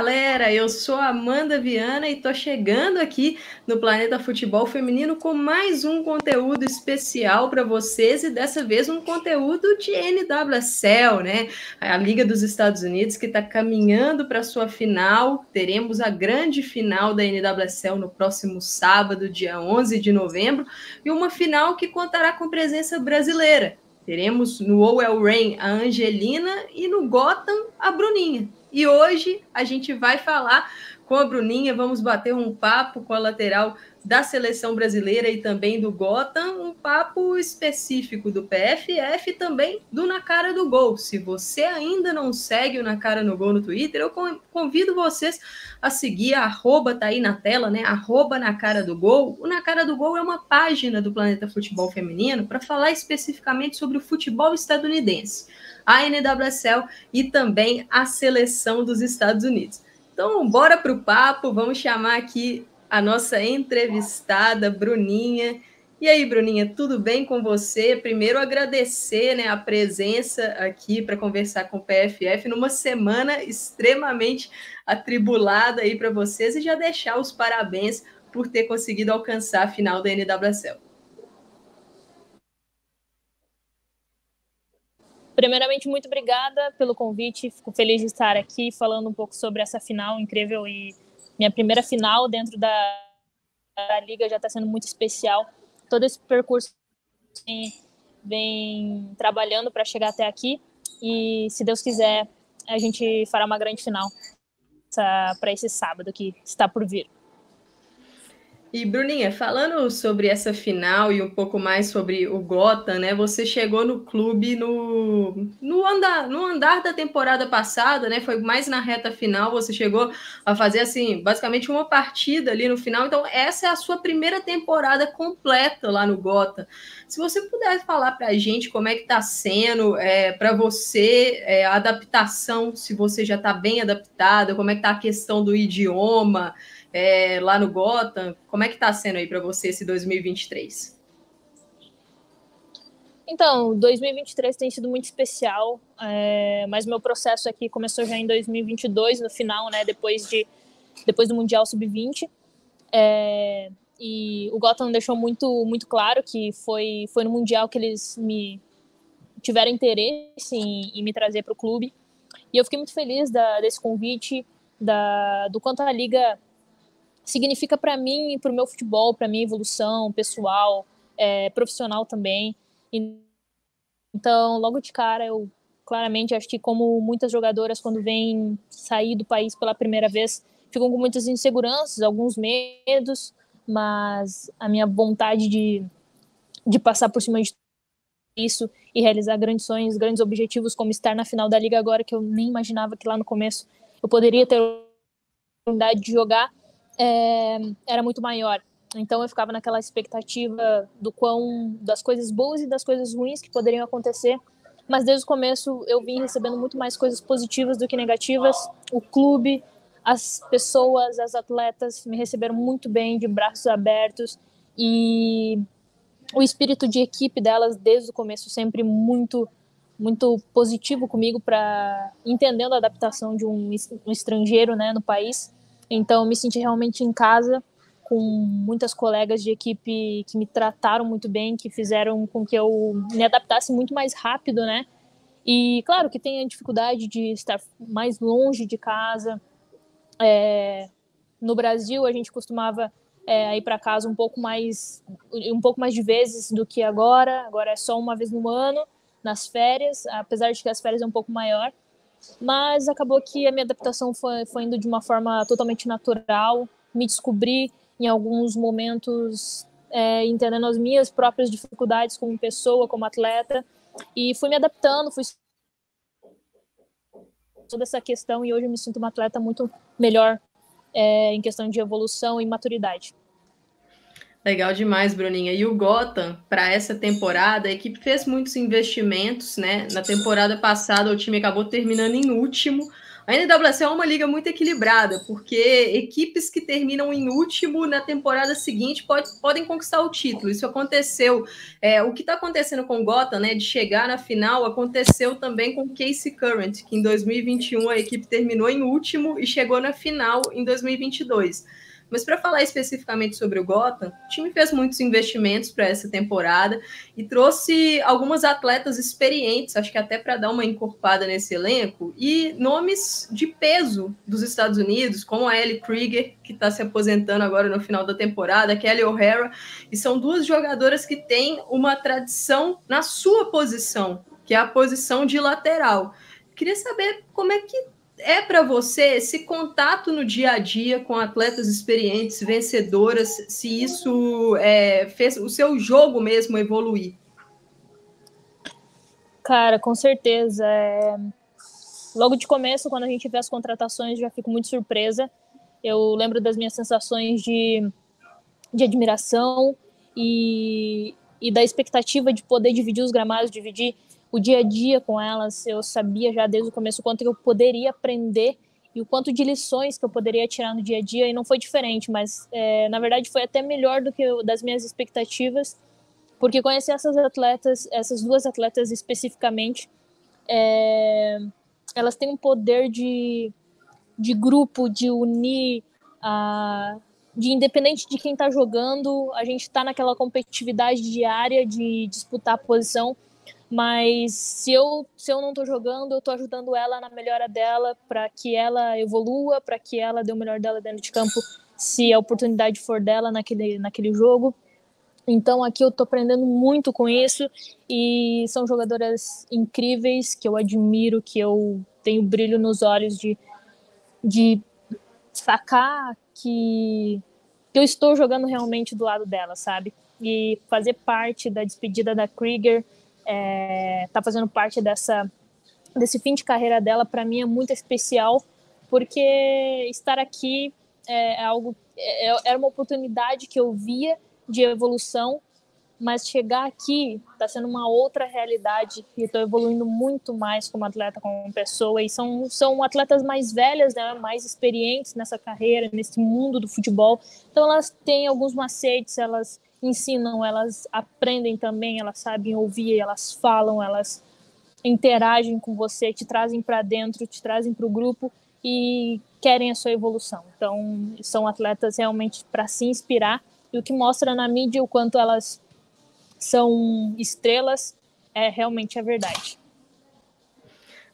galera, eu sou Amanda Viana e tô chegando aqui no Planeta Futebol Feminino com mais um conteúdo especial para vocês e dessa vez um conteúdo de NWSL, né? A Liga dos Estados Unidos que está caminhando para sua final. Teremos a grande final da NWSL no próximo sábado, dia 11 de novembro, e uma final que contará com presença brasileira. Teremos no Owell Rain a Angelina e no Gotham a Bruninha. E hoje a gente vai falar com a Bruninha, vamos bater um papo com a lateral da seleção brasileira e também do Gotham, um papo específico do PFF e também do Na Cara do Gol. Se você ainda não segue o Na Cara no Gol no Twitter, eu convido vocês a seguir, arroba tá aí na tela, né? Arroba Na Cara do Gol. O Na Cara do Gol é uma página do Planeta Futebol Feminino para falar especificamente sobre o futebol estadunidense a NWSL e também a seleção dos Estados Unidos. Então, bora para o papo, vamos chamar aqui a nossa entrevistada, Bruninha. E aí, Bruninha, tudo bem com você? Primeiro, agradecer né, a presença aqui para conversar com o PFF numa semana extremamente atribulada aí para vocês e já deixar os parabéns por ter conseguido alcançar a final da NWSL. Primeiramente, muito obrigada pelo convite. Fico feliz de estar aqui falando um pouco sobre essa final incrível e minha primeira final dentro da, da liga já está sendo muito especial. Todo esse percurso vem, vem trabalhando para chegar até aqui e, se Deus quiser, a gente fará uma grande final para esse sábado que está por vir. E Bruninha, falando sobre essa final e um pouco mais sobre o Gotham, né? Você chegou no clube no, no, andar, no andar da temporada passada, né? Foi mais na reta final, você chegou a fazer assim, basicamente uma partida ali no final. Então, essa é a sua primeira temporada completa lá no Gotham. Se você pudesse falar para a gente como é que está sendo é, para você é, a adaptação, se você já está bem adaptada, como é que está a questão do idioma é, lá no Gotham. Como é que está sendo aí para você esse 2023? Então, 2023 tem sido muito especial, é, mas meu processo aqui começou já em 2022, no final, né, depois, de, depois do Mundial Sub-20. É, e o Gotham deixou muito, muito claro que foi, foi no Mundial que eles me tiveram interesse em, em me trazer para o clube. E eu fiquei muito feliz da, desse convite, da, do quanto a liga significa para mim e para o meu futebol, para minha evolução pessoal, é, profissional também. Então, logo de cara, eu claramente acho que como muitas jogadoras quando vêm sair do país pela primeira vez, ficam com muitas inseguranças, alguns medos, mas a minha vontade de, de passar por cima de isso e realizar grandes sonhos, grandes objetivos, como estar na final da liga agora, que eu nem imaginava que lá no começo eu poderia ter a oportunidade de jogar, é, era muito maior. Então eu ficava naquela expectativa do quão das coisas boas e das coisas ruins que poderiam acontecer. Mas desde o começo eu vim recebendo muito mais coisas positivas do que negativas. O clube, as pessoas, as atletas me receberam muito bem, de braços abertos e o espírito de equipe delas desde o começo sempre muito muito positivo comigo para entendendo a adaptação de um, um estrangeiro, né, no país. Então, me senti realmente em casa, com muitas colegas de equipe que me trataram muito bem, que fizeram com que eu me adaptasse muito mais rápido, né? E, claro, que tem a dificuldade de estar mais longe de casa. É, no Brasil, a gente costumava é, ir para casa um pouco mais um pouco mais de vezes do que agora. Agora é só uma vez no ano, nas férias, apesar de que as férias é um pouco maior. Mas acabou que a minha adaptação foi, foi indo de uma forma totalmente natural, me descobri em alguns momentos é, entendendo as minhas próprias dificuldades como pessoa, como atleta, e fui me adaptando, fui toda essa questão e hoje eu me sinto uma atleta muito melhor é, em questão de evolução e maturidade. Legal demais, Bruninha. E o Gotham, para essa temporada, a equipe fez muitos investimentos, né? Na temporada passada, o time acabou terminando em último. A NWSL é uma liga muito equilibrada, porque equipes que terminam em último na temporada seguinte pode, podem conquistar o título. Isso aconteceu. É, o que está acontecendo com o Gotham, né, de chegar na final, aconteceu também com o Casey Current, que em 2021 a equipe terminou em último e chegou na final em 2022. Mas para falar especificamente sobre o Gotham, o time fez muitos investimentos para essa temporada e trouxe algumas atletas experientes, acho que até para dar uma encorpada nesse elenco, e nomes de peso dos Estados Unidos, como a Ellie Krieger, que está se aposentando agora no final da temporada, a Kelly O'Hara, e são duas jogadoras que têm uma tradição na sua posição, que é a posição de lateral. Queria saber como é que é para você esse contato no dia a dia com atletas experientes, vencedoras, se isso é, fez o seu jogo mesmo evoluir? Cara, com certeza. É... Logo de começo, quando a gente vê as contratações, já fico muito surpresa. Eu lembro das minhas sensações de, de admiração e, e da expectativa de poder dividir os gramados, dividir o dia a dia com elas, eu sabia já desde o começo o quanto eu poderia aprender e o quanto de lições que eu poderia tirar no dia a dia, e não foi diferente, mas é, na verdade foi até melhor do que eu, das minhas expectativas, porque conhecer essas atletas, essas duas atletas especificamente, é, elas têm um poder de, de grupo, de unir, a, de independente de quem está jogando, a gente está naquela competitividade diária de disputar a posição mas se eu se eu não estou jogando, eu estou ajudando ela na melhora dela para que ela evolua, para que ela dê o melhor dela dentro de campo, se a oportunidade for dela naquele naquele jogo. Então aqui eu estou aprendendo muito com isso e são jogadoras incríveis que eu admiro, que eu tenho brilho nos olhos de de sacar que, que eu estou jogando realmente do lado dela, sabe? E fazer parte da despedida da Krieger é, tá fazendo parte dessa desse fim de carreira dela para mim é muito especial porque estar aqui é, é algo é, era uma oportunidade que eu via de evolução mas chegar aqui está sendo uma outra realidade e estou evoluindo muito mais como atleta, como pessoa. E são, são atletas mais velhas, né, mais experientes nessa carreira, nesse mundo do futebol. Então elas têm alguns macetes, elas ensinam, elas aprendem também, elas sabem ouvir, elas falam, elas interagem com você, te trazem para dentro, te trazem para o grupo e querem a sua evolução. Então, são atletas realmente para se inspirar e o que mostra na mídia o quanto elas são estrelas é realmente a verdade.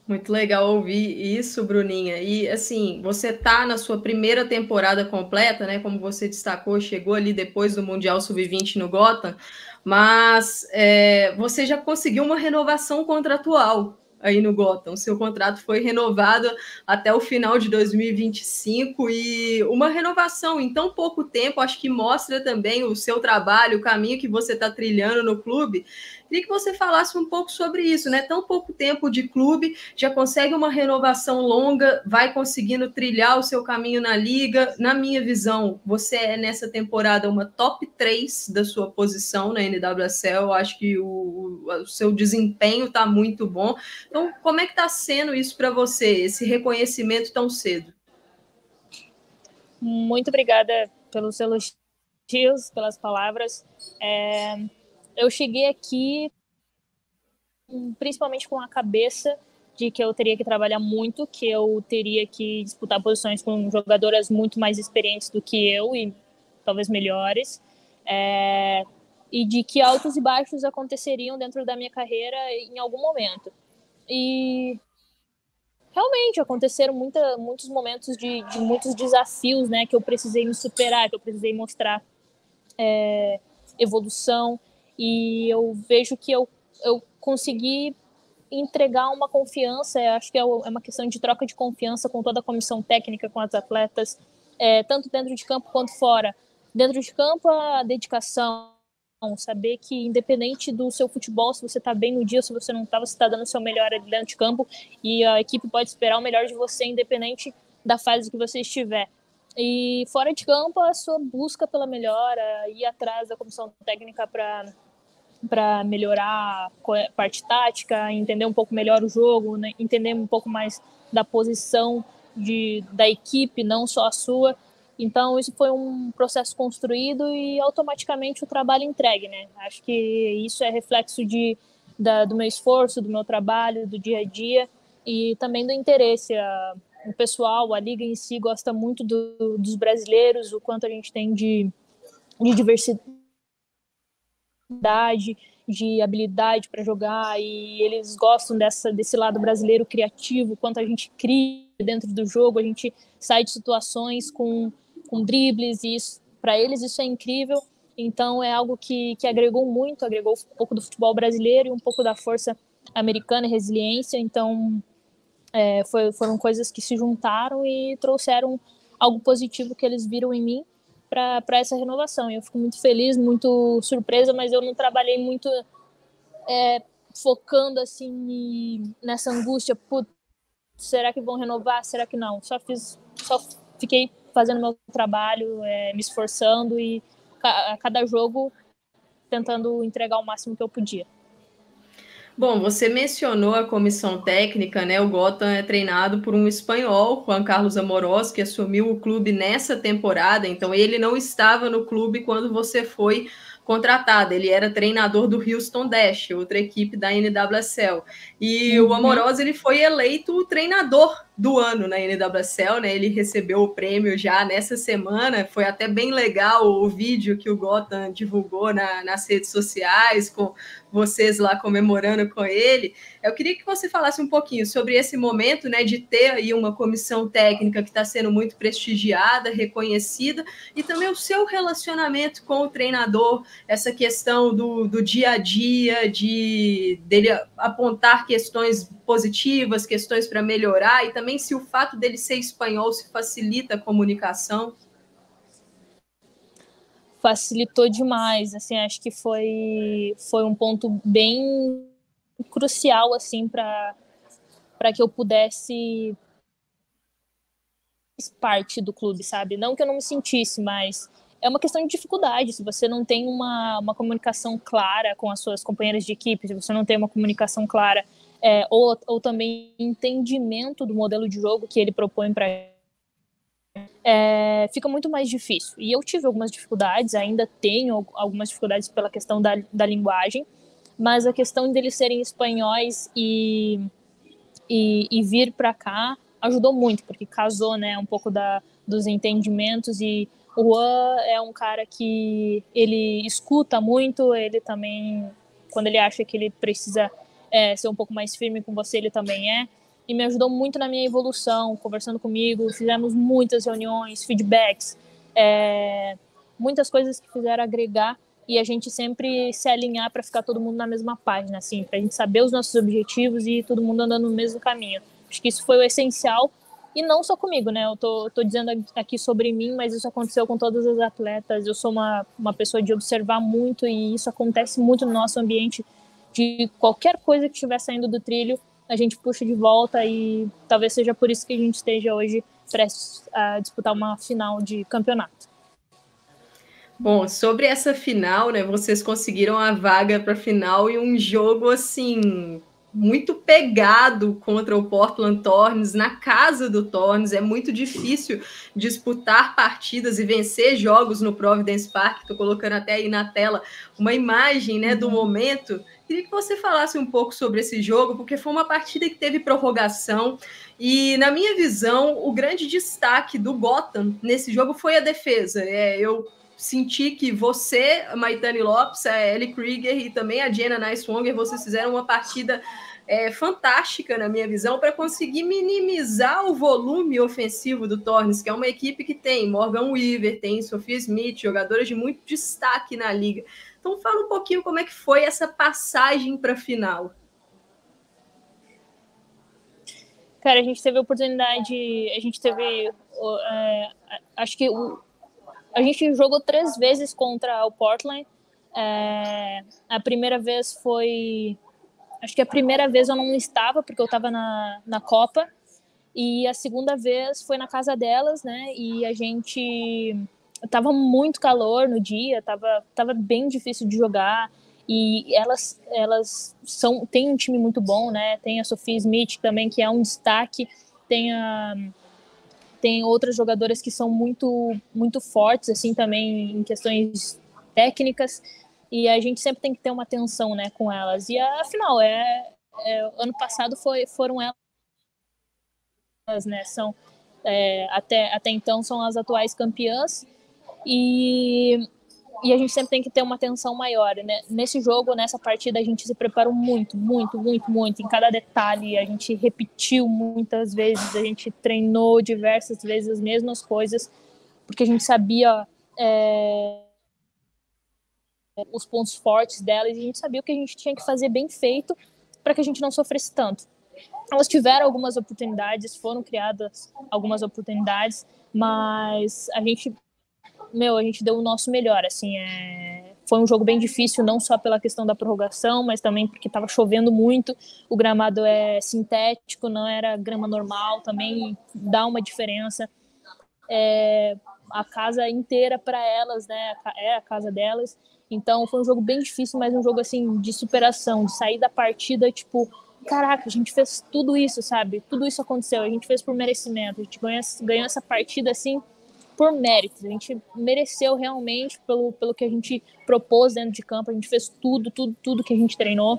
Muito legal ouvir isso, Bruninha. E assim, você tá na sua primeira temporada completa, né? Como você destacou, chegou ali depois do Mundial Sub-20 no Gotham, mas é, você já conseguiu uma renovação contratual aí no Gotham. Seu contrato foi renovado até o final de 2025 e uma renovação em tão pouco tempo, acho que mostra também o seu trabalho, o caminho que você está trilhando no clube. Queria que você falasse um pouco sobre isso, né? Tão pouco tempo de clube, já consegue uma renovação longa, vai conseguindo trilhar o seu caminho na liga. Na minha visão, você é nessa temporada uma top 3 da sua posição na NWSL. Eu acho que o, o seu desempenho está muito bom. Então, como é que está sendo isso para você, esse reconhecimento tão cedo? Muito obrigada pelos elogios, pelas palavras. É, eu cheguei aqui principalmente com a cabeça de que eu teria que trabalhar muito, que eu teria que disputar posições com jogadoras muito mais experientes do que eu e talvez melhores, é, e de que altos e baixos aconteceriam dentro da minha carreira em algum momento. E realmente aconteceram muita, muitos momentos de, de, muitos desafios, né, que eu precisei me superar, que eu precisei mostrar é, evolução e eu vejo que eu, eu consegui entregar uma confiança, acho que é, é uma questão de troca de confiança com toda a comissão técnica, com as atletas, é, tanto dentro de campo quanto fora. Dentro de campo, a dedicação, saber que independente do seu futebol, se você está bem no dia, se você não está, você está dando o seu melhor ali dentro de campo e a equipe pode esperar o melhor de você, independente da fase que você estiver. E fora de campo, a sua busca pela melhora, ir atrás da comissão técnica para para melhorar a parte tática, entender um pouco melhor o jogo, né? entender um pouco mais da posição de, da equipe, não só a sua. Então, isso foi um processo construído e automaticamente o trabalho entregue, né? Acho que isso é reflexo de, da, do meu esforço, do meu trabalho, do dia a dia e também do interesse. A, o pessoal, a liga em si gosta muito do, dos brasileiros, o quanto a gente tem de, de diversidade, de habilidade para jogar e eles gostam dessa, desse lado brasileiro criativo, quanto a gente cria dentro do jogo, a gente sai de situações com com dribles, e para eles isso é incrível. Então é algo que, que agregou muito, agregou um pouco do futebol brasileiro e um pouco da força americana e resiliência. Então é, foi, foram coisas que se juntaram e trouxeram algo positivo que eles viram em mim para essa renovação. Eu fico muito feliz, muito surpresa, mas eu não trabalhei muito é, focando assim nessa angústia, putz, será que vão renovar? Será que não? Só fiz, só fiquei fazendo meu trabalho, é, me esforçando e a cada jogo tentando entregar o máximo que eu podia. Bom, você mencionou a comissão técnica, né? O Gotham é treinado por um espanhol, Juan Carlos Amorós, que assumiu o clube nessa temporada, então ele não estava no clube quando você foi contratada. Ele era treinador do Houston Dash, outra equipe da NWSL. E uhum. o Amoroso ele foi eleito o treinador do ano na NWSL, né? Ele recebeu o prêmio já nessa semana. Foi até bem legal o vídeo que o Gotham divulgou na, nas redes sociais com vocês lá comemorando com ele. Eu queria que você falasse um pouquinho sobre esse momento, né, de ter aí uma comissão técnica que está sendo muito prestigiada, reconhecida, e também o seu relacionamento com o treinador, essa questão do, do dia a dia, de dele apontar questões positivas, questões para melhorar, e também se o fato dele ser espanhol se facilita a comunicação facilitou demais, assim, acho que foi foi um ponto bem crucial assim para que eu pudesse parte do clube, sabe? Não que eu não me sentisse, mas é uma questão de dificuldade. Se você não tem uma, uma comunicação clara com as suas companheiras de equipe, se você não tem uma comunicação clara é, ou, ou também entendimento do modelo de jogo que ele propõe para é, fica muito mais difícil. E eu tive algumas dificuldades, ainda tenho algumas dificuldades pela questão da, da linguagem, mas a questão deles serem espanhóis e, e, e vir para cá ajudou muito, porque casou né, um pouco da, dos entendimentos e o Juan é um cara que ele escuta muito, ele também, quando ele acha que ele precisa é, ser um pouco mais firme com você, ele também é e me ajudou muito na minha evolução, conversando comigo, fizemos muitas reuniões, feedbacks, é, muitas coisas que fizeram agregar e a gente sempre se alinhar para ficar todo mundo na mesma página, assim, para a gente saber os nossos objetivos e todo mundo andando no mesmo caminho. Acho que isso foi o essencial e não só comigo, né? Eu tô, tô dizendo aqui sobre mim, mas isso aconteceu com todas as atletas. Eu sou uma, uma pessoa de observar muito e isso acontece muito no nosso ambiente de qualquer coisa que estiver saindo do trilho, a gente puxa de volta e talvez seja por isso que a gente esteja hoje prestes a disputar uma final de campeonato. Bom, sobre essa final, né? Vocês conseguiram a vaga para a final e um jogo assim muito pegado contra o Portland Thorns na casa do Thorns. É muito difícil disputar partidas e vencer jogos no Providence Park. Estou colocando até aí na tela uma imagem, né, do uhum. momento Queria que você falasse um pouco sobre esse jogo, porque foi uma partida que teve prorrogação. E, na minha visão, o grande destaque do Gotham nesse jogo foi a defesa. É, eu senti que você, Maitane Lopes, a Ellie Krieger e também a Jenna Nicewonger, vocês fizeram uma partida é, fantástica, na minha visão, para conseguir minimizar o volume ofensivo do Torres, que é uma equipe que tem Morgan Weaver, tem Sofia Smith, jogadoras de muito destaque na liga. Então fala um pouquinho como é que foi essa passagem para a final. Cara, a gente teve a oportunidade, a gente teve, é, acho que o, a gente jogou três vezes contra o Portland. É, a primeira vez foi, acho que a primeira vez eu não estava porque eu estava na, na Copa e a segunda vez foi na casa delas, né? E a gente tava muito calor no dia, tava, tava bem difícil de jogar. e elas elas são tem um time muito bom, né? Tem a Sophie Smith também que é um destaque, tem a tem outras jogadoras que são muito muito fortes assim também em questões técnicas e a gente sempre tem que ter uma atenção né com elas e afinal é, é ano passado foi foram elas né são é, até até então são as atuais campeãs e e a gente sempre tem que ter uma atenção maior, né? Nesse jogo, nessa partida, a gente se preparou muito, muito, muito, muito, em cada detalhe. A gente repetiu muitas vezes, a gente treinou diversas vezes as mesmas coisas, porque a gente sabia é, os pontos fortes delas e a gente sabia o que a gente tinha que fazer bem feito para que a gente não sofresse tanto. Elas tiveram algumas oportunidades, foram criadas algumas oportunidades, mas a gente meu, a gente deu o nosso melhor, assim, é... foi um jogo bem difícil, não só pela questão da prorrogação, mas também porque estava chovendo muito, o gramado é sintético, não era grama normal, também dá uma diferença. É... a casa inteira para elas, né, é a casa delas, então foi um jogo bem difícil, mas um jogo, assim, de superação, de sair da partida, tipo, caraca, a gente fez tudo isso, sabe? Tudo isso aconteceu, a gente fez por merecimento, a gente ganhou, ganhou essa partida, assim, por méritos. A gente mereceu realmente pelo, pelo que a gente propôs dentro de campo. A gente fez tudo, tudo, tudo que a gente treinou.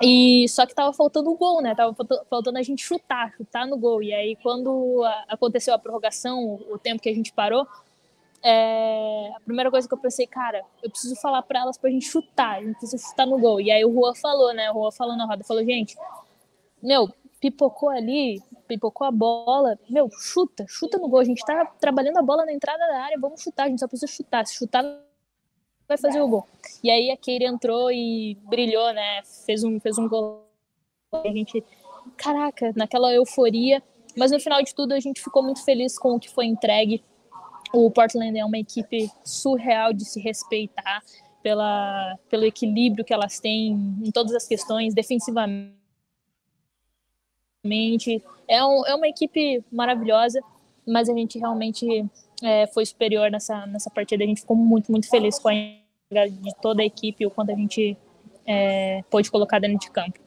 E só que tava faltando o gol, né? Tava faltando a gente chutar, chutar no gol. E aí, quando aconteceu a prorrogação, o tempo que a gente parou, é... a primeira coisa que eu pensei, cara, eu preciso falar para elas pra gente chutar, a gente precisa chutar no gol. E aí o Rua falou, né? O Rua falou na roda, falou, gente, meu, pipocou ali, pipocou a bola, meu, chuta, chuta no gol. A gente tá trabalhando a bola na entrada da área, vamos chutar, a gente só precisa chutar. Se chutar, vai fazer o gol. E aí a Keira entrou e brilhou, né? Fez um, fez um gol. A gente, caraca, naquela euforia. Mas no final de tudo, a gente ficou muito feliz com o que foi entregue. O Portland é uma equipe surreal de se respeitar pela, pelo equilíbrio que elas têm em todas as questões, defensivamente é, um, é uma equipe maravilhosa, mas a gente realmente é, foi superior nessa, nessa partida. A gente ficou muito, muito feliz com a de toda a equipe, o quanto a gente é, pôde colocar dentro de campo.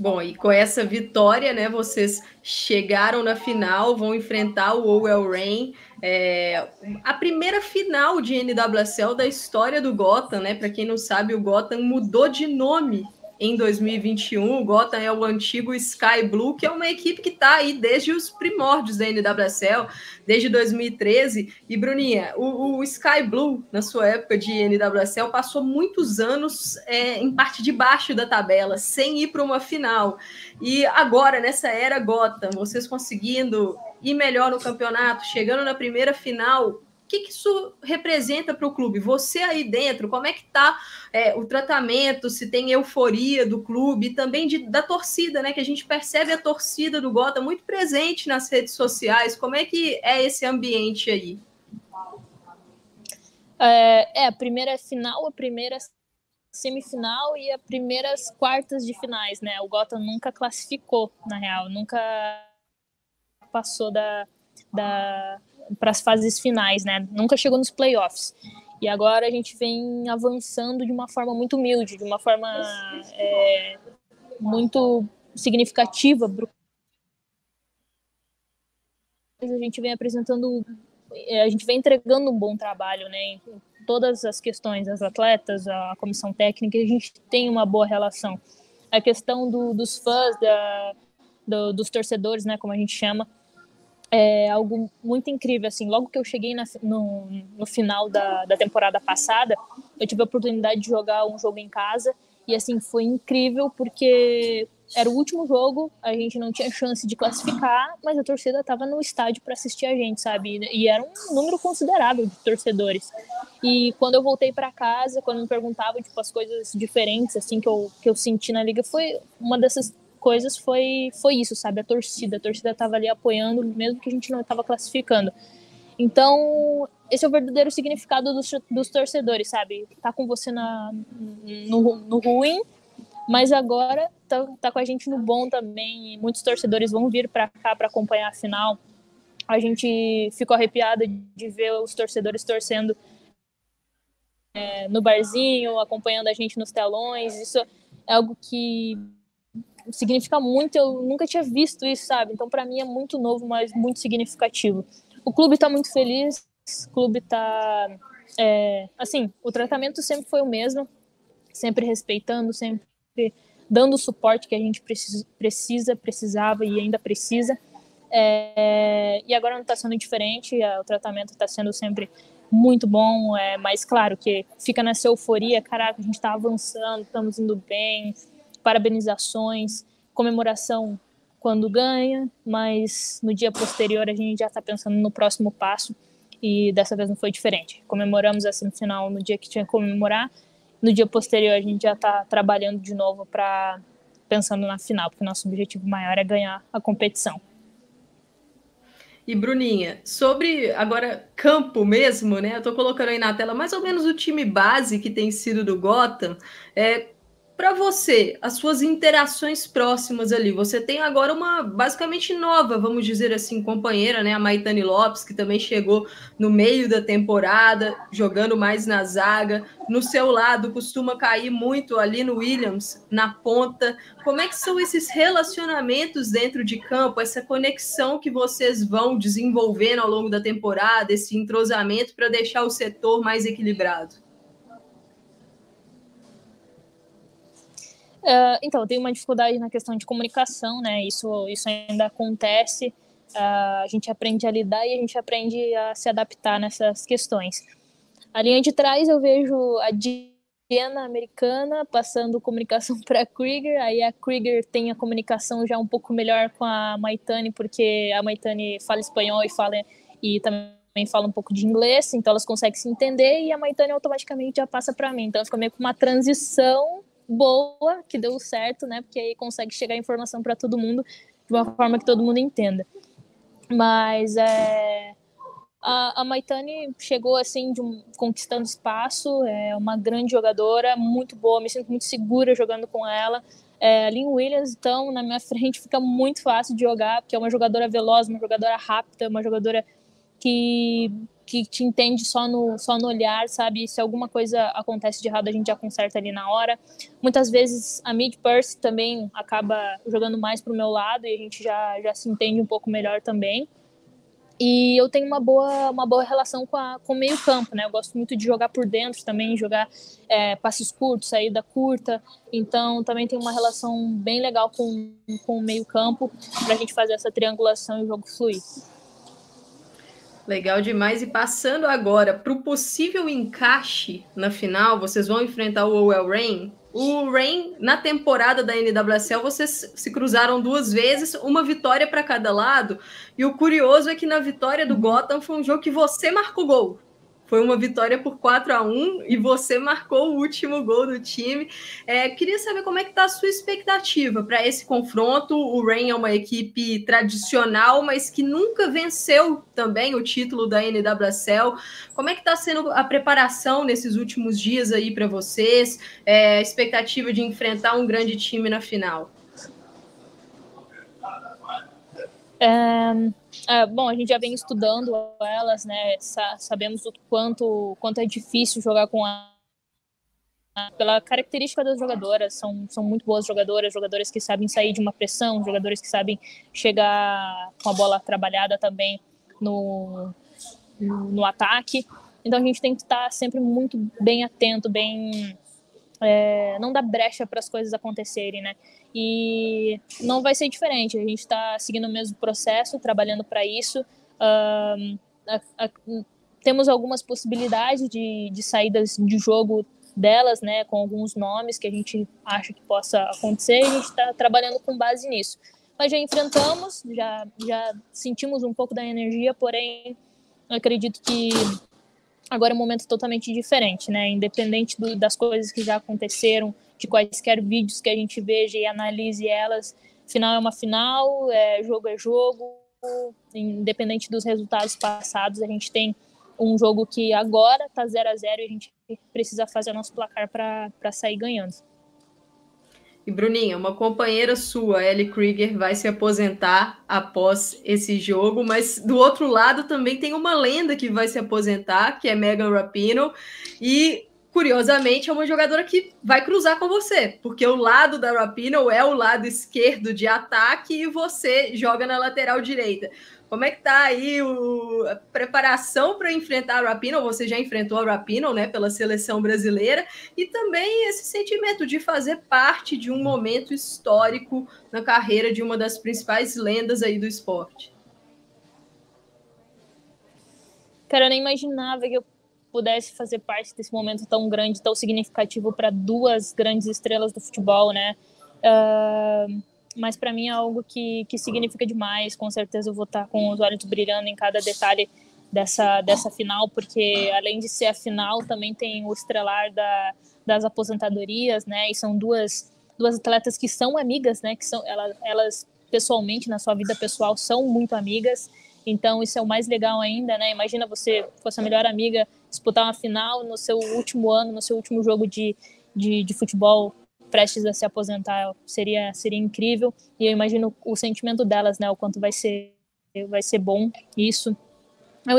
Bom, e com essa vitória, né, vocês chegaram na final, vão enfrentar o Owell Rain, é, a primeira final de NWSL da história do Gotham, né? Para quem não sabe, o Gotham mudou de nome em 2021. O Gotham é o antigo Sky Blue, que é uma equipe que está aí desde os primórdios da NWSL, desde 2013. E, Bruninha, o, o Sky Blue, na sua época de NWSL, passou muitos anos é, em parte de baixo da tabela, sem ir para uma final. E agora, nessa era Gotham, vocês conseguindo ir melhor no campeonato, chegando na primeira final, que, que isso representa para o clube? Você aí dentro, como é que está é, o tratamento, se tem euforia do clube, também de, da torcida, né? Que a gente percebe a torcida do Gota muito presente nas redes sociais. Como é que é esse ambiente aí? É, é a primeira final, a primeira semifinal e as primeiras quartas de finais, né? O Gota nunca classificou, na real, nunca passou da, da, para as fases finais, né? Nunca chegou nos playoffs. E agora a gente vem avançando de uma forma muito humilde, de uma forma é, muito significativa. A gente vem apresentando, é, a gente vem entregando um bom trabalho, né? Em todas as questões, as atletas, a comissão técnica, a gente tem uma boa relação. A questão do, dos fãs, da, do, dos torcedores, né? Como a gente chama, é algo muito incrível, assim, logo que eu cheguei na, no, no final da, da temporada passada, eu tive a oportunidade de jogar um jogo em casa, e assim, foi incrível, porque era o último jogo, a gente não tinha chance de classificar, mas a torcida estava no estádio para assistir a gente, sabe? E era um número considerável de torcedores. E quando eu voltei para casa, quando me perguntavam tipo as coisas diferentes assim que eu que eu senti na liga, foi uma dessas coisas foi, foi isso, sabe? A torcida. A torcida estava ali apoiando, mesmo que a gente não estava classificando. Então, esse é o verdadeiro significado dos, dos torcedores, sabe? Tá com você na, no, no ruim, mas agora tá, tá com a gente no bom também. muitos torcedores vão vir para cá para acompanhar a final. A gente ficou arrepiada de ver os torcedores torcendo é, no barzinho, acompanhando a gente nos telões. Isso é algo que significa muito. Eu nunca tinha visto isso, sabe? Então, para mim é muito novo, mas muito significativo. O clube está muito feliz. O clube está, é, assim, o tratamento sempre foi o mesmo, sempre respeitando, sempre dando o suporte que a gente precisa, precisa precisava e ainda precisa. É, e agora não está sendo diferente, o tratamento está sendo sempre muito bom, é, mas claro que fica nessa euforia, caraca, a gente está avançando, estamos indo bem, parabenizações, comemoração quando ganha, mas no dia posterior a gente já está pensando no próximo passo e dessa vez não foi diferente. Comemoramos a semifinal no dia que tinha que comemorar, no dia posterior a gente já está trabalhando de novo para pensando na final, porque nosso objetivo maior é ganhar a competição. E Bruninha, sobre agora campo mesmo, né? Eu tô colocando aí na tela mais ou menos o time base que tem sido do Gotham. É, para você, as suas interações próximas ali, você tem agora uma basicamente nova, vamos dizer assim, companheira, né? A Maitane Lopes, que também chegou no meio da temporada, jogando mais na zaga. No seu lado, costuma cair muito ali no Williams, na ponta. Como é que são esses relacionamentos dentro de campo, essa conexão que vocês vão desenvolvendo ao longo da temporada, esse entrosamento para deixar o setor mais equilibrado? Uh, então, tem uma dificuldade na questão de comunicação, né? Isso, isso ainda acontece. Uh, a gente aprende a lidar e a gente aprende a se adaptar nessas questões. A linha de trás eu vejo a Diana americana passando comunicação para a Krieger, aí a Krieger tem a comunicação já um pouco melhor com a Maitane, porque a Maitane fala espanhol e fala e também fala um pouco de inglês, então elas conseguem se entender e a Maitane automaticamente já passa para mim. Então fica meio que uma transição boa, que deu certo, né? Porque aí consegue chegar a informação para todo mundo de uma forma que todo mundo entenda. Mas é, a, a Maitane chegou assim, um, conquistando espaço, é uma grande jogadora, muito boa, me sinto muito segura jogando com ela. É, a Lynn Williams, então, na minha frente fica muito fácil de jogar, porque é uma jogadora veloz, uma jogadora rápida, uma jogadora que que te entende só no, só no olhar, sabe? Se alguma coisa acontece de errado, a gente já conserta ali na hora. Muitas vezes a mid purse também acaba jogando mais pro meu lado e a gente já, já se entende um pouco melhor também. E eu tenho uma boa, uma boa relação com, a, com o meio campo, né? Eu gosto muito de jogar por dentro também, jogar é, passes curtos, saída curta. Então, também tem uma relação bem legal com, com o meio campo para a gente fazer essa triangulação e o jogo fluir. Legal demais. E passando agora para o possível encaixe na final, vocês vão enfrentar o Owell Rain. O Rain, na temporada da NWSL, vocês se cruzaram duas vezes, uma vitória para cada lado. E o curioso é que na vitória do Gotham foi um jogo que você marcou gol. Foi uma vitória por 4 a 1 e você marcou o último gol do time. É, queria saber como é que está a sua expectativa para esse confronto. O Rain é uma equipe tradicional, mas que nunca venceu também o título da NWSL. Como é que está sendo a preparação nesses últimos dias aí para vocês? É, expectativa de enfrentar um grande time na final? É, é, bom, a gente já vem estudando elas, né? Sa sabemos o quanto, quanto é difícil jogar com a pela característica das jogadoras, são, são muito boas jogadoras, jogadoras que sabem sair de uma pressão, jogadores que sabem chegar com a bola trabalhada também no, no, no ataque. Então a gente tem que estar sempre muito bem atento, bem é, não dar brecha para as coisas acontecerem, né? E não vai ser diferente. A gente está seguindo o mesmo processo, trabalhando para isso. Um, a, a, temos algumas possibilidades de, de saídas de jogo delas, né, com alguns nomes que a gente acha que possa acontecer, e a gente está trabalhando com base nisso. Mas já enfrentamos, já, já sentimos um pouco da energia, porém, acredito que agora é um momento totalmente diferente, né, independente do, das coisas que já aconteceram, de quaisquer vídeos que a gente veja e analise elas. Final é uma final, é, jogo é jogo, independente dos resultados passados, a gente tem um jogo que agora está 0 a 0 e a gente precisa fazer o nosso placar para sair ganhando. E Bruninha, uma companheira sua, Ellie Krieger, vai se aposentar após esse jogo, mas do outro lado também tem uma lenda que vai se aposentar, que é Megan Rapinoe, e curiosamente, é uma jogadora que vai cruzar com você, porque o lado da Rapinoe é o lado esquerdo de ataque e você joga na lateral direita. Como é que tá aí o, a preparação para enfrentar a Rapinoe? Você já enfrentou a Rapinoe, né, pela seleção brasileira, e também esse sentimento de fazer parte de um momento histórico na carreira de uma das principais lendas aí do esporte. Cara, eu nem imaginava que eu pudesse fazer parte desse momento tão grande, tão significativo para duas grandes estrelas do futebol, né? Uh, mas para mim é algo que, que significa demais. Com certeza eu vou estar com os olhos brilhando em cada detalhe dessa, dessa final, porque além de ser a final, também tem o estrelar da, das aposentadorias, né? E são duas, duas atletas que são amigas, né? Que são elas, elas pessoalmente na sua vida pessoal são muito amigas. Então isso é o mais legal ainda, né? Imagina você com sua melhor amiga disputar uma final no seu último ano, no seu último jogo de, de, de futebol prestes a se aposentar seria seria incrível. E eu imagino o sentimento delas né? O quanto vai ser vai ser bom isso. Eu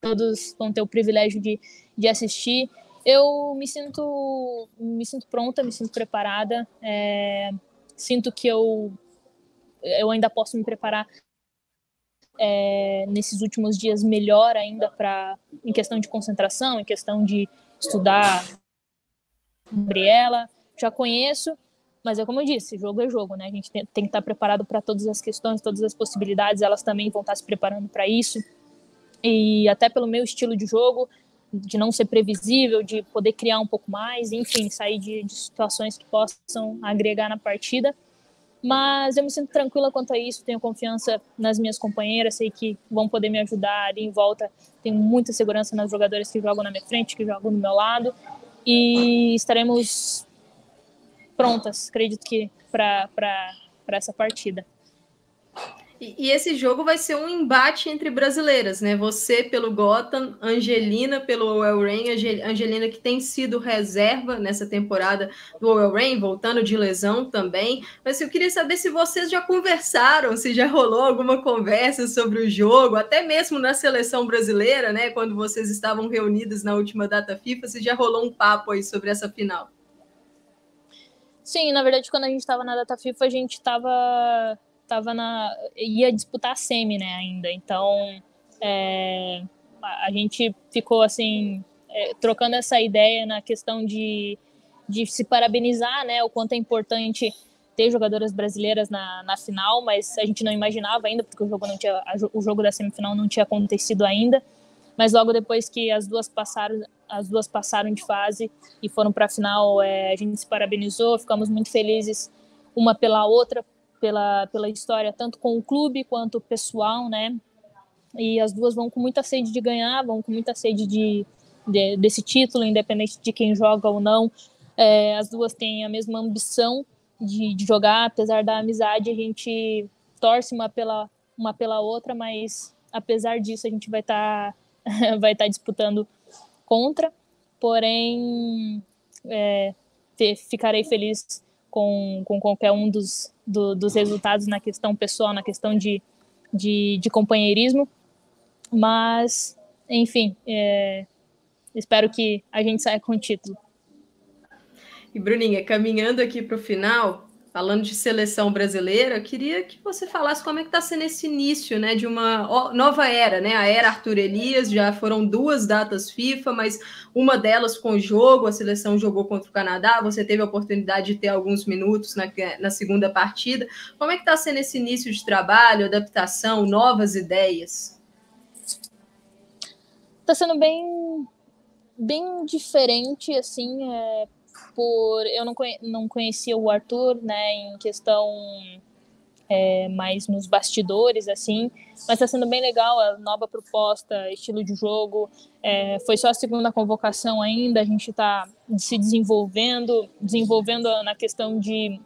todos vão ter o privilégio de, de assistir. Eu me sinto me sinto pronta me sinto preparada. É, sinto que eu eu ainda posso me preparar é, nesses últimos dias melhor ainda para em questão de concentração, em questão de estudar Gabriela, já conheço, mas é como eu disse, jogo é jogo, né? A gente tem, tem que estar preparado para todas as questões, todas as possibilidades, elas também vão estar se preparando para isso. E até pelo meu estilo de jogo, de não ser previsível, de poder criar um pouco mais, enfim, sair de, de situações que possam agregar na partida. Mas eu me sinto tranquila quanto a isso, tenho confiança nas minhas companheiras, sei que vão poder me ajudar ali em volta. Tenho muita segurança nas jogadoras que jogam na minha frente, que jogam do meu lado. E estaremos prontas, acredito que, para essa partida. E, e, esse jogo vai ser um embate entre brasileiras, né? Você pelo Gotham, Angelina pelo El Rain, Angelina que tem sido reserva nessa temporada do El Rain, voltando de lesão também. Mas eu queria saber se vocês já conversaram, se já rolou alguma conversa sobre o jogo, até mesmo na seleção brasileira, né? Quando vocês estavam reunidas na última data FIFA, se já rolou um papo aí sobre essa final. Sim, na verdade, quando a gente estava na data FIFA, a gente estava tava na ia disputar a semi, né, ainda. Então, é, a gente ficou assim é, trocando essa ideia na questão de, de se parabenizar, né, o quanto é importante ter jogadoras brasileiras na, na final, mas a gente não imaginava ainda porque o jogo não tinha o jogo da semifinal não tinha acontecido ainda. Mas logo depois que as duas passaram, as duas passaram de fase e foram para a final, é, a gente se parabenizou, ficamos muito felizes uma pela outra pela, pela história, tanto com o clube quanto pessoal, né? E as duas vão com muita sede de ganhar, vão com muita sede de, de desse título, independente de quem joga ou não. É, as duas têm a mesma ambição de, de, jogar, apesar da amizade, a gente torce uma pela, uma pela outra, mas apesar disso, a gente vai estar tá, vai tá disputando contra. Porém, é, ficarei feliz com, com qualquer um dos, do, dos resultados na questão pessoal, na questão de, de, de companheirismo. Mas, enfim, é, espero que a gente saia com o título. E Bruninha, caminhando aqui para o final, falando de seleção brasileira, queria que você falasse como é que está sendo esse início, né, de uma nova era, né? A era Arthur Elias, já foram duas datas FIFA, mas uma delas com o jogo, a seleção jogou contra o Canadá, você teve a oportunidade de ter alguns minutos na, na segunda partida. Como é que está sendo esse início de trabalho, adaptação, novas ideias? Está sendo bem bem diferente, assim, é, por eu não, conhe, não conhecia o Arthur, né, em questão é, mais nos bastidores, assim, mas está sendo bem legal a nova proposta, estilo de jogo. É, foi só a segunda convocação ainda, a gente está se desenvolvendo, desenvolvendo na questão de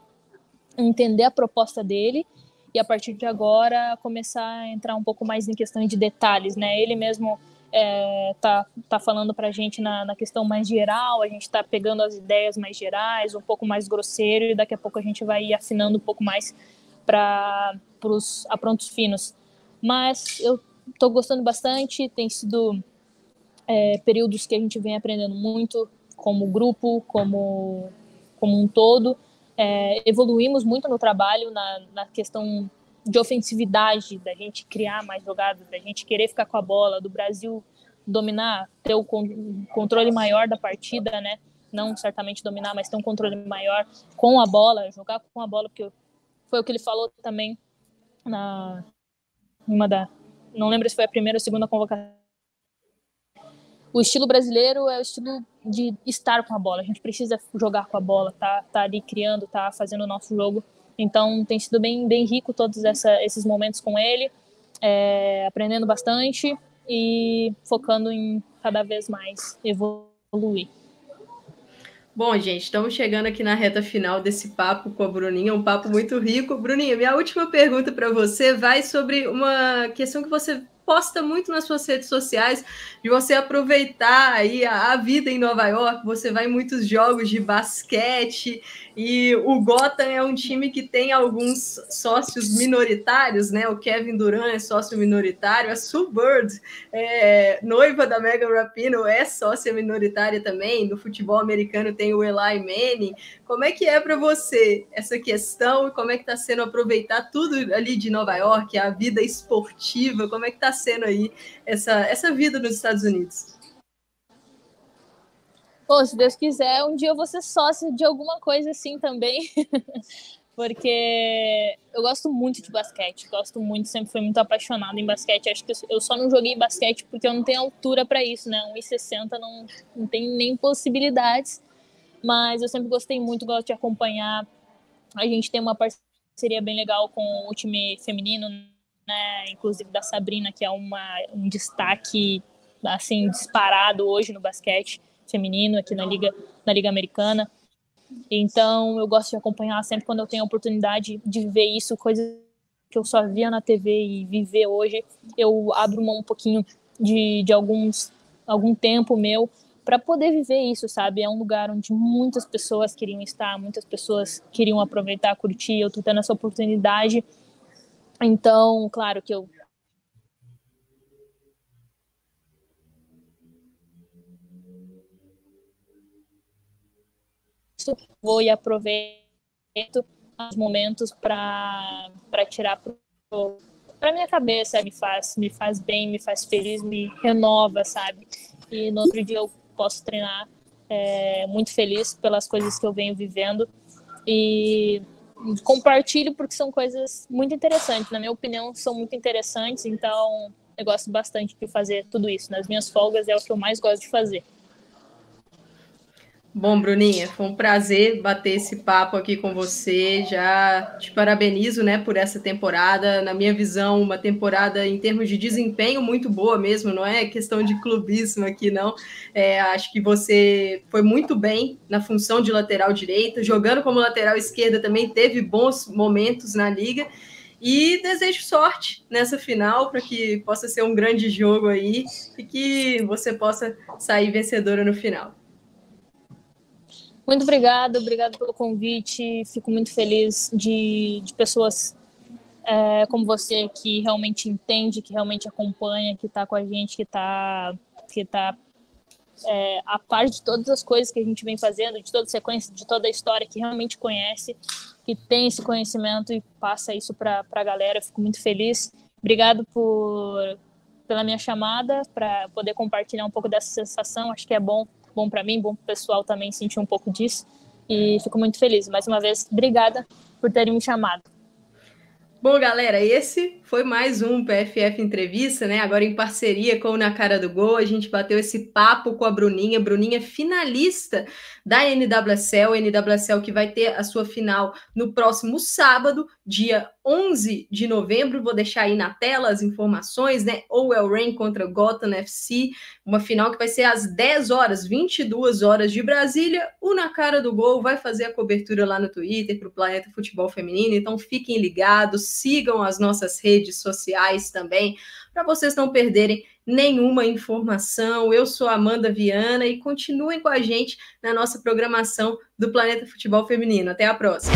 entender a proposta dele e a partir de agora começar a entrar um pouco mais em questão de detalhes, né? Ele mesmo é, tá, tá falando para a gente na, na questão mais geral, a gente está pegando as ideias mais gerais, um pouco mais grosseiro, e daqui a pouco a gente vai afinando um pouco mais para os aprontos finos. Mas eu estou gostando bastante, tem sido é, períodos que a gente vem aprendendo muito como grupo, como, como um todo. É, evoluímos muito no trabalho, na, na questão de ofensividade, da gente criar mais jogadas, da gente querer ficar com a bola, do Brasil dominar, ter o controle maior da partida, né? Não certamente dominar, mas ter um controle maior com a bola, jogar com a bola, porque foi o que ele falou também na uma da, não lembro se foi a primeira ou a segunda convocação. O estilo brasileiro é o estilo de estar com a bola. A gente precisa jogar com a bola, tá, tá ali criando, tá fazendo o nosso jogo. Então tem sido bem, bem rico todos essa, esses momentos com ele, é, aprendendo bastante e focando em cada vez mais evoluir. Bom, gente, estamos chegando aqui na reta final desse papo com a Bruninha, um papo muito rico. Bruninha, minha última pergunta para você vai sobre uma questão que você posta muito nas suas redes sociais de você aproveitar aí a, a, vida em Nova York. Você vai em muitos jogos de basquete e o Gotham é um time que tem alguns sócios minoritários, né? O Kevin Durant é sócio minoritário, a Sue Bird, é, noiva da Megan Rapinoe, é sócia minoritária também. No futebol americano tem o Eli Manning. Como é que é para você essa questão e como é que está sendo aproveitar tudo ali de Nova York, a vida esportiva? Como é que está sendo aí essa, essa vida nos Estados Unidos? Pô, se Deus quiser, um dia eu vou ser sócia de alguma coisa assim também. Porque eu gosto muito de basquete, gosto muito, sempre fui muito apaixonada em basquete. Acho que eu só não joguei basquete porque eu não tenho altura para isso, né? 1,60 não, não tem nem possibilidades. Mas eu sempre gostei muito, gosto de acompanhar. A gente tem uma parceria bem legal com o time feminino, né? Inclusive da Sabrina, que é uma, um destaque assim disparado hoje no basquete feminino aqui na liga na liga americana. Então eu gosto de acompanhar sempre quando eu tenho a oportunidade de ver isso, coisas que eu só via na TV e viver hoje, eu abro mão um pouquinho de, de alguns algum tempo meu para poder viver isso, sabe? É um lugar onde muitas pessoas queriam estar, muitas pessoas queriam aproveitar, curtir. Eu tô tendo essa oportunidade. Então, claro que eu vou e aproveito os momentos para tirar para minha cabeça, me faz, me faz bem, me faz feliz, me renova, sabe? E no outro dia eu posso treinar é, muito feliz pelas coisas que eu venho vivendo e compartilho porque são coisas muito interessantes, na minha opinião, são muito interessantes, então eu gosto bastante de fazer tudo isso. Nas minhas folgas é o que eu mais gosto de fazer. Bom, Bruninha, foi um prazer bater esse papo aqui com você. Já te parabenizo, né, por essa temporada. Na minha visão, uma temporada em termos de desempenho muito boa mesmo. Não é questão de clubismo aqui, não. É, acho que você foi muito bem na função de lateral direita, jogando como lateral esquerda também teve bons momentos na liga. E desejo sorte nessa final para que possa ser um grande jogo aí e que você possa sair vencedora no final. Muito obrigada, obrigado pelo convite. Fico muito feliz de, de pessoas é, como você que realmente entende, que realmente acompanha, que está com a gente, que está que tá, é, a par de todas as coisas que a gente vem fazendo, de toda a sequência, de toda a história, que realmente conhece, que tem esse conhecimento e passa isso para a galera. Fico muito feliz. Obrigado por, pela minha chamada, para poder compartilhar um pouco dessa sensação. Acho que é bom bom para mim, bom para o pessoal também sentir um pouco disso. E fico muito feliz. Mais uma vez, obrigada por terem me chamado. Bom, galera, esse foi mais um PFF Entrevista, né? Agora em parceria com o Na Cara do Gol, a gente bateu esse papo com a Bruninha. Bruninha finalista da NWSL, NWSL que vai ter a sua final no próximo sábado, dia 11 de novembro. Vou deixar aí na tela as informações, né? Owell Rain contra Gotham FC, uma final que vai ser às 10 horas, 22 horas de Brasília. O Na Cara do Gol vai fazer a cobertura lá no Twitter para o Planeta Futebol Feminino, então fiquem ligados, sigam as nossas redes sociais também, para vocês não perderem nenhuma informação. Eu sou Amanda Viana e continuem com a gente na nossa programação do Planeta Futebol Feminino. Até a próxima.